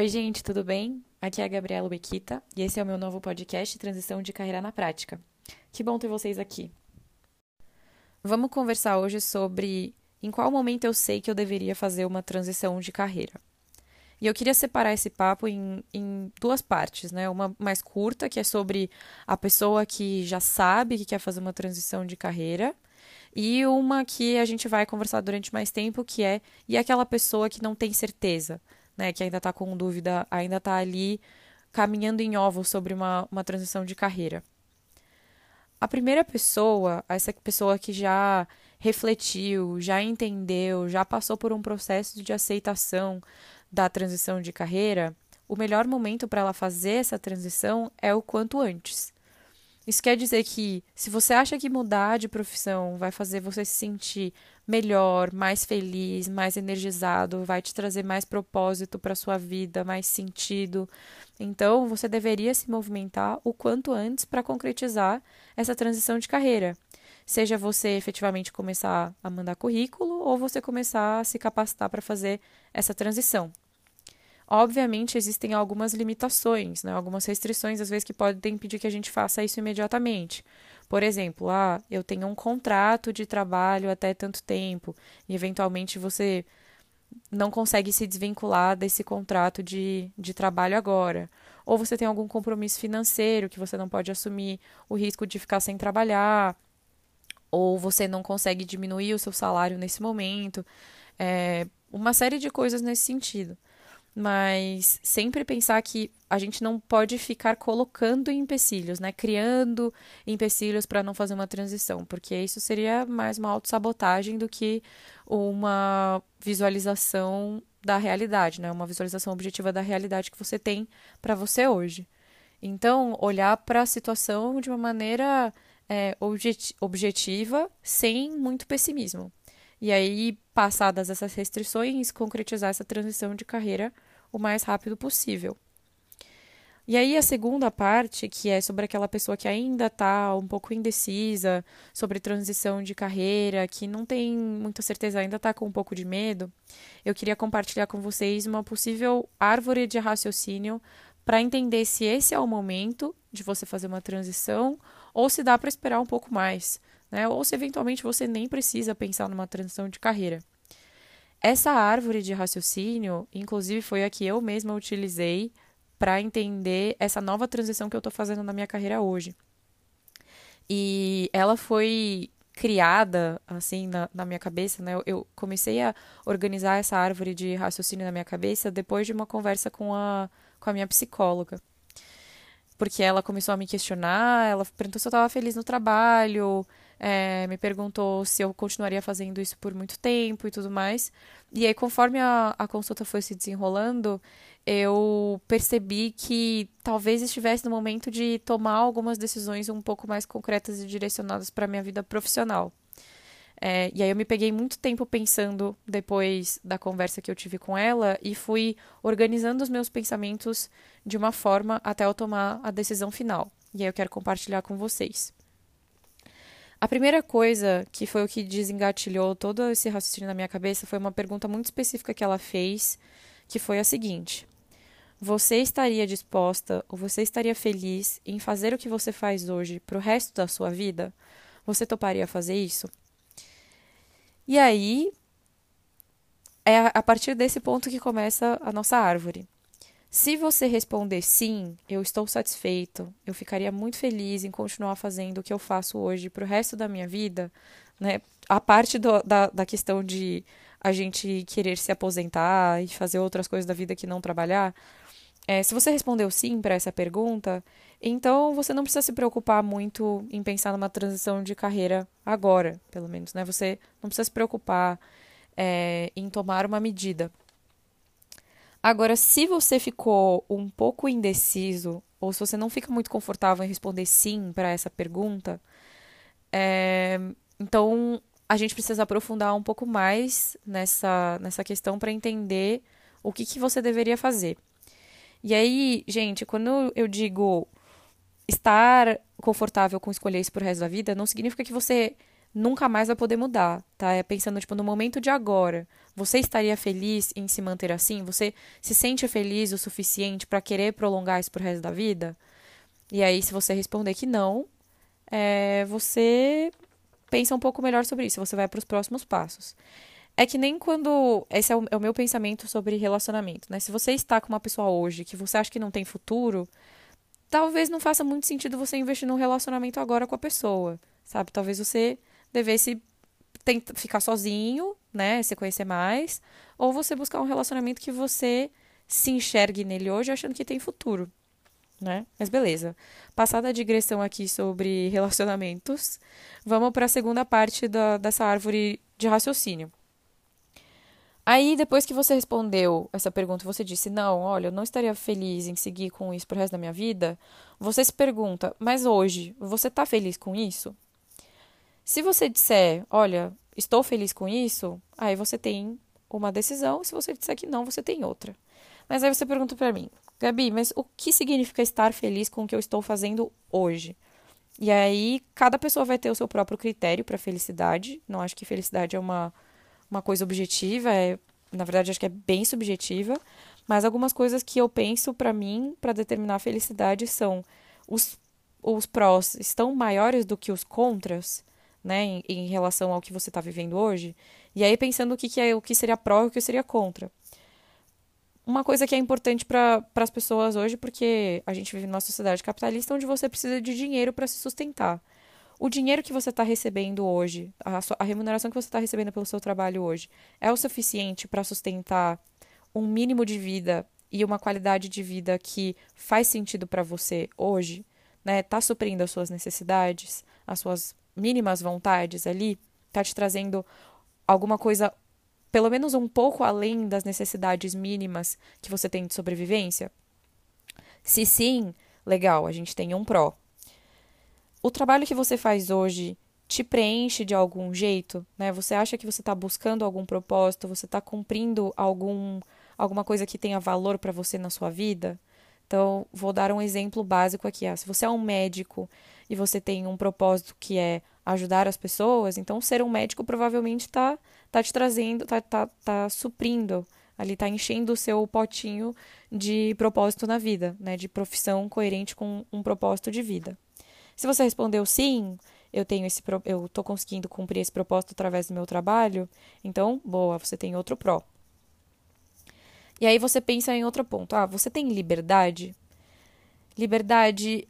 Oi, gente, tudo bem? Aqui é a Gabriela Bequita e esse é o meu novo podcast Transição de Carreira na Prática. Que bom ter vocês aqui. Vamos conversar hoje sobre em qual momento eu sei que eu deveria fazer uma transição de carreira. E eu queria separar esse papo em, em duas partes, né? Uma mais curta, que é sobre a pessoa que já sabe que quer fazer uma transição de carreira, e uma que a gente vai conversar durante mais tempo, que é e aquela pessoa que não tem certeza, né? Que ainda está com dúvida, ainda está ali caminhando em ovos sobre uma, uma transição de carreira. A primeira pessoa, essa pessoa que já refletiu, já entendeu, já passou por um processo de aceitação da transição de carreira, o melhor momento para ela fazer essa transição é o quanto antes. Isso quer dizer que se você acha que mudar de profissão vai fazer você se sentir melhor, mais feliz, mais energizado, vai te trazer mais propósito para sua vida, mais sentido, então você deveria se movimentar o quanto antes para concretizar essa transição de carreira. Seja você efetivamente começar a mandar currículo ou você começar a se capacitar para fazer essa transição. Obviamente, existem algumas limitações, né? algumas restrições, às vezes, que podem impedir que a gente faça isso imediatamente. Por exemplo, ah, eu tenho um contrato de trabalho até tanto tempo, e eventualmente você não consegue se desvincular desse contrato de, de trabalho agora. Ou você tem algum compromisso financeiro que você não pode assumir o risco de ficar sem trabalhar, ou você não consegue diminuir o seu salário nesse momento. É, uma série de coisas nesse sentido mas sempre pensar que a gente não pode ficar colocando empecilhos, né? Criando empecilhos para não fazer uma transição, porque isso seria mais uma autossabotagem do que uma visualização da realidade, né? Uma visualização objetiva da realidade que você tem para você hoje. Então, olhar para a situação de uma maneira é, objet objetiva, sem muito pessimismo. E aí, passadas essas restrições, concretizar essa transição de carreira o mais rápido possível. E aí a segunda parte, que é sobre aquela pessoa que ainda está um pouco indecisa sobre transição de carreira, que não tem muita certeza, ainda está com um pouco de medo, eu queria compartilhar com vocês uma possível árvore de raciocínio para entender se esse é o momento de você fazer uma transição ou se dá para esperar um pouco mais né? Ou se eventualmente você nem precisa pensar numa transição de carreira. Essa árvore de raciocínio, inclusive, foi a que eu mesma utilizei para entender essa nova transição que eu estou fazendo na minha carreira hoje. E ela foi criada, assim, na, na minha cabeça, né? Eu, eu, comecei a organizar essa árvore de raciocínio na minha cabeça depois de uma conversa com a, com a minha psicóloga. Porque ela começou a me questionar, ela perguntou se eu estava feliz no trabalho, é, me perguntou se eu continuaria fazendo isso por muito tempo e tudo mais. E aí, conforme a, a consulta foi se desenrolando, eu percebi que talvez estivesse no momento de tomar algumas decisões um pouco mais concretas e direcionadas para a minha vida profissional. É, e aí eu me peguei muito tempo pensando depois da conversa que eu tive com ela e fui organizando os meus pensamentos de uma forma até eu tomar a decisão final. E aí eu quero compartilhar com vocês. A primeira coisa que foi o que desengatilhou todo esse raciocínio na minha cabeça foi uma pergunta muito específica que ela fez, que foi a seguinte: Você estaria disposta ou você estaria feliz em fazer o que você faz hoje para o resto da sua vida? Você toparia fazer isso? E aí é a partir desse ponto que começa a nossa árvore. Se você responder sim, eu estou satisfeito, eu ficaria muito feliz em continuar fazendo o que eu faço hoje para o resto da minha vida, né? A parte do, da, da questão de a gente querer se aposentar e fazer outras coisas da vida que não trabalhar, é, se você respondeu sim para essa pergunta, então você não precisa se preocupar muito em pensar numa transição de carreira agora, pelo menos, né? Você não precisa se preocupar é, em tomar uma medida. Agora, se você ficou um pouco indeciso, ou se você não fica muito confortável em responder sim para essa pergunta, é, então a gente precisa aprofundar um pouco mais nessa, nessa questão para entender o que, que você deveria fazer. E aí, gente, quando eu digo estar confortável com escolher isso pro resto da vida, não significa que você nunca mais vai poder mudar, tá? É pensando tipo no momento de agora. Você estaria feliz em se manter assim? Você se sente feliz o suficiente para querer prolongar isso pro resto da vida? E aí, se você responder que não, é, você pensa um pouco melhor sobre isso. Você vai para os próximos passos. É que nem quando. Esse é o, é o meu pensamento sobre relacionamento, né? Se você está com uma pessoa hoje que você acha que não tem futuro, talvez não faça muito sentido você investir num relacionamento agora com a pessoa, sabe? Talvez você devesse tentar ficar sozinho, né? Se conhecer mais, ou você buscar um relacionamento que você se enxergue nele hoje achando que tem futuro, né? Mas beleza. Passada a digressão aqui sobre relacionamentos, vamos para a segunda parte da, dessa árvore de raciocínio. Aí, depois que você respondeu essa pergunta, você disse: Não, olha, eu não estaria feliz em seguir com isso pro resto da minha vida. Você se pergunta: Mas hoje, você está feliz com isso? Se você disser: Olha, estou feliz com isso, aí você tem uma decisão. Se você disser que não, você tem outra. Mas aí você pergunta para mim: Gabi, mas o que significa estar feliz com o que eu estou fazendo hoje? E aí, cada pessoa vai ter o seu próprio critério para felicidade. Não acho que felicidade é uma uma coisa objetiva, é, na verdade acho que é bem subjetiva, mas algumas coisas que eu penso para mim, para determinar a felicidade, são os, os prós estão maiores do que os contras, né, em, em relação ao que você está vivendo hoje, e aí pensando o que, que é o que seria pró e o que seria contra. Uma coisa que é importante para as pessoas hoje, porque a gente vive numa sociedade capitalista onde você precisa de dinheiro para se sustentar o dinheiro que você está recebendo hoje, a, sua, a remuneração que você está recebendo pelo seu trabalho hoje, é o suficiente para sustentar um mínimo de vida e uma qualidade de vida que faz sentido para você hoje, né? Tá suprindo as suas necessidades, as suas mínimas vontades ali, tá te trazendo alguma coisa pelo menos um pouco além das necessidades mínimas que você tem de sobrevivência? Se sim, legal, a gente tem um pró o trabalho que você faz hoje te preenche de algum jeito, né? Você acha que você está buscando algum propósito, você está cumprindo algum alguma coisa que tenha valor para você na sua vida? Então, vou dar um exemplo básico aqui. Ah, se você é um médico e você tem um propósito que é ajudar as pessoas, então ser um médico provavelmente está tá te trazendo, está tá, tá suprindo, ali está enchendo o seu potinho de propósito na vida, né? De profissão coerente com um propósito de vida. Se você respondeu sim, eu tenho esse eu estou conseguindo cumprir esse propósito através do meu trabalho, então, boa, você tem outro pró. E aí você pensa em outro ponto. Ah, você tem liberdade? Liberdade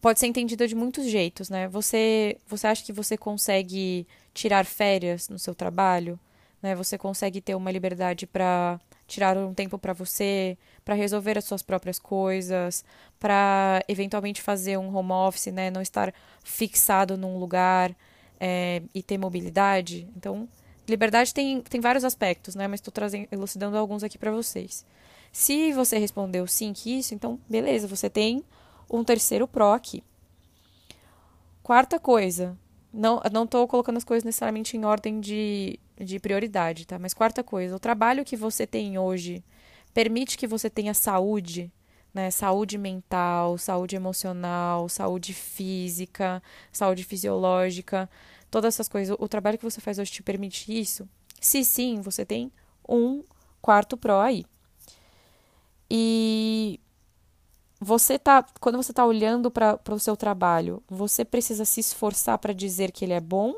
pode ser entendida de muitos jeitos, né? Você, você acha que você consegue tirar férias no seu trabalho? Né? Você consegue ter uma liberdade para tirar um tempo para você, para resolver as suas próprias coisas, para eventualmente fazer um home office, né, não estar fixado num lugar é, e ter mobilidade. Então, liberdade tem, tem vários aspectos, né, mas estou trazendo, elucidando alguns aqui para vocês. Se você respondeu sim que isso, então beleza, você tem um terceiro pró aqui. Quarta coisa, não não estou colocando as coisas necessariamente em ordem de de prioridade, tá? Mas quarta coisa, o trabalho que você tem hoje permite que você tenha saúde, né? Saúde mental, saúde emocional, saúde física, saúde fisiológica, todas essas coisas. O trabalho que você faz hoje te permite isso? Se sim, você tem um quarto pró aí. E você tá, quando você está olhando para o seu trabalho, você precisa se esforçar para dizer que ele é bom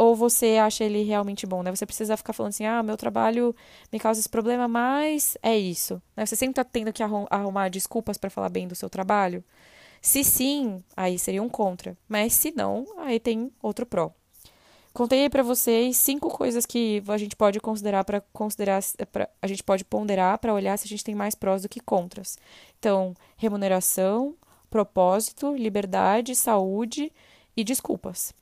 ou você acha ele realmente bom, né? Você precisa ficar falando assim, ah, meu trabalho me causa esse problema, mas é isso. Né? Você sempre tá tendo que arrumar desculpas para falar bem do seu trabalho. Se sim, aí seria um contra. Mas se não, aí tem outro pró. Contei para vocês cinco coisas que a gente pode considerar para considerar pra, a gente pode ponderar para olhar se a gente tem mais prós do que contras. Então, remuneração, propósito, liberdade, saúde e desculpas.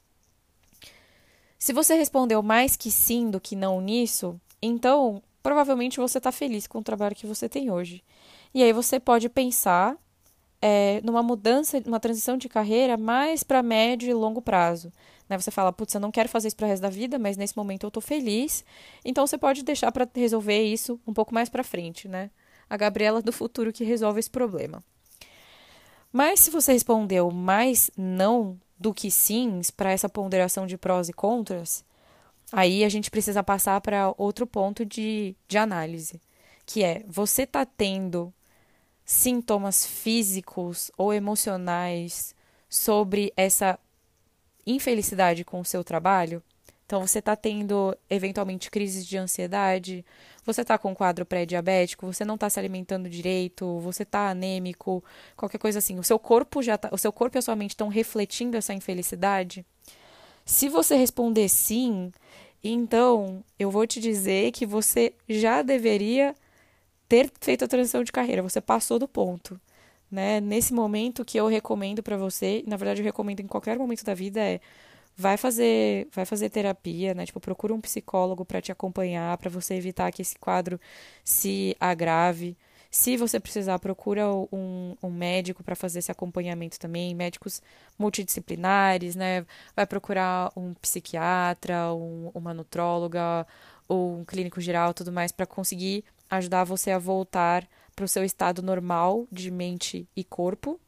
Se você respondeu mais que sim do que não nisso, então provavelmente você está feliz com o trabalho que você tem hoje. E aí você pode pensar é, numa mudança, numa transição de carreira mais para médio e longo prazo. Né? Você fala, putz, eu não quero fazer isso para o resto da vida, mas nesse momento eu estou feliz. Então você pode deixar para resolver isso um pouco mais para frente, né? A Gabriela do futuro que resolve esse problema. Mas se você respondeu mais não do que sims, para essa ponderação de prós e contras, aí a gente precisa passar para outro ponto de, de análise, que é você está tendo sintomas físicos ou emocionais sobre essa infelicidade com o seu trabalho? Então, você está tendo eventualmente crises de ansiedade, você está com quadro pré-diabético, você não está se alimentando direito, você está anêmico, qualquer coisa assim. O seu corpo já tá, o seu corpo e a sua mente estão refletindo essa infelicidade? Se você responder sim, então eu vou te dizer que você já deveria ter feito a transição de carreira, você passou do ponto. Né? Nesse momento que eu recomendo para você, na verdade eu recomendo em qualquer momento da vida é vai fazer, vai fazer terapia, né? Tipo, procura um psicólogo para te acompanhar, para você evitar que esse quadro se agrave. Se você precisar, procura um, um médico para fazer esse acompanhamento também, médicos multidisciplinares, né? Vai procurar um psiquiatra, um, uma nutróloga ou um clínico geral, tudo mais, para conseguir ajudar você a voltar para o seu estado normal de mente e corpo.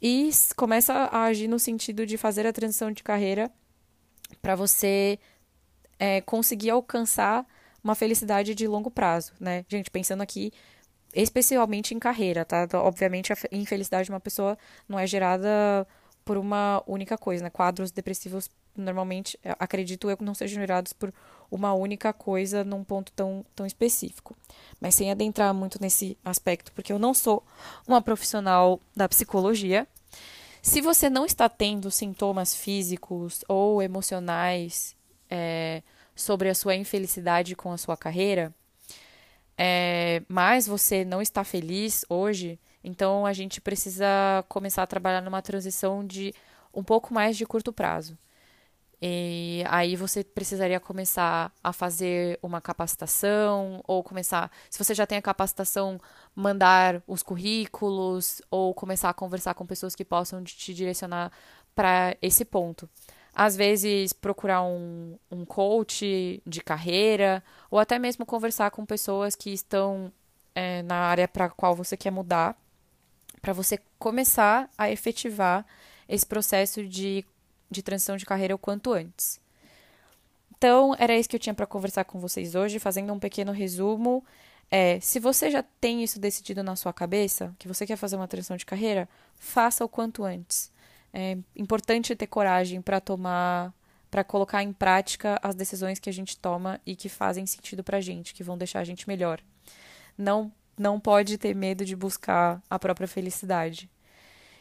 E começa a agir no sentido de fazer a transição de carreira para você é, conseguir alcançar uma felicidade de longo prazo, né? Gente, pensando aqui especialmente em carreira, tá? Então, obviamente a infelicidade de uma pessoa não é gerada por uma única coisa, né? Quadros depressivos normalmente, acredito eu, não sejam gerados por uma única coisa num ponto tão, tão específico. Mas sem adentrar muito nesse aspecto, porque eu não sou uma profissional da psicologia, se você não está tendo sintomas físicos ou emocionais é, sobre a sua infelicidade com a sua carreira, é, mas você não está feliz hoje, então a gente precisa começar a trabalhar numa transição de um pouco mais de curto prazo. E aí você precisaria começar a fazer uma capacitação, ou começar, se você já tem a capacitação, mandar os currículos, ou começar a conversar com pessoas que possam te direcionar para esse ponto. Às vezes, procurar um, um coach de carreira, ou até mesmo conversar com pessoas que estão é, na área para a qual você quer mudar, para você começar a efetivar esse processo de de transição de carreira o quanto antes. Então, era isso que eu tinha para conversar com vocês hoje, fazendo um pequeno resumo. É, se você já tem isso decidido na sua cabeça, que você quer fazer uma transição de carreira, faça o quanto antes. É importante ter coragem para tomar, para colocar em prática as decisões que a gente toma e que fazem sentido para a gente, que vão deixar a gente melhor. Não, não pode ter medo de buscar a própria felicidade.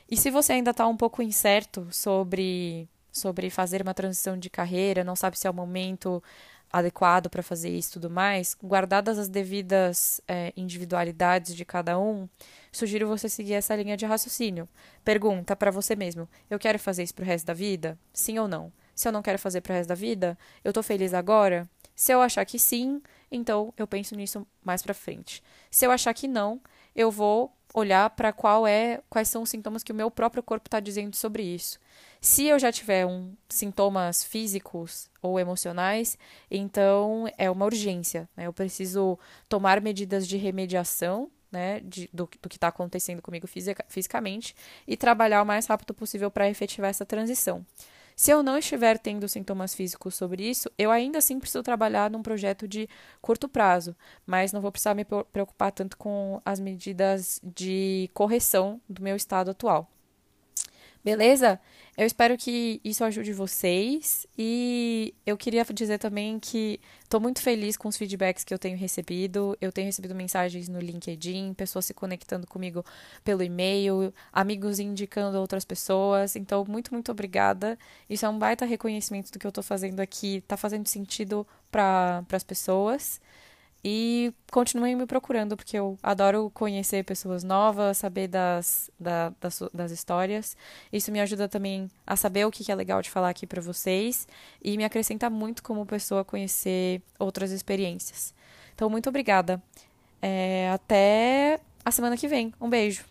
E se você ainda está um pouco incerto sobre sobre fazer uma transição de carreira, não sabe se é o momento adequado para fazer isso e tudo mais, guardadas as devidas é, individualidades de cada um, sugiro você seguir essa linha de raciocínio. Pergunta para você mesmo: eu quero fazer isso para o resto da vida? Sim ou não? Se eu não quero fazer para o resto da vida, eu estou feliz agora? Se eu achar que sim, então eu penso nisso mais para frente. Se eu achar que não, eu vou olhar para qual é, quais são os sintomas que o meu próprio corpo está dizendo sobre isso. Se eu já tiver um, sintomas físicos ou emocionais, então é uma urgência. Né? Eu preciso tomar medidas de remediação né, de, do, do que está acontecendo comigo fisica, fisicamente e trabalhar o mais rápido possível para efetivar essa transição. Se eu não estiver tendo sintomas físicos sobre isso, eu ainda assim preciso trabalhar num projeto de curto prazo, mas não vou precisar me preocupar tanto com as medidas de correção do meu estado atual. Beleza? Eu espero que isso ajude vocês e eu queria dizer também que estou muito feliz com os feedbacks que eu tenho recebido. Eu tenho recebido mensagens no LinkedIn, pessoas se conectando comigo pelo e-mail, amigos indicando outras pessoas. Então, muito, muito obrigada. Isso é um baita reconhecimento do que eu estou fazendo aqui. Está fazendo sentido para as pessoas. E continuem me procurando, porque eu adoro conhecer pessoas novas, saber das, da, das, das histórias. Isso me ajuda também a saber o que é legal de falar aqui para vocês e me acrescenta muito como pessoa conhecer outras experiências. Então, muito obrigada. É, até a semana que vem. Um beijo.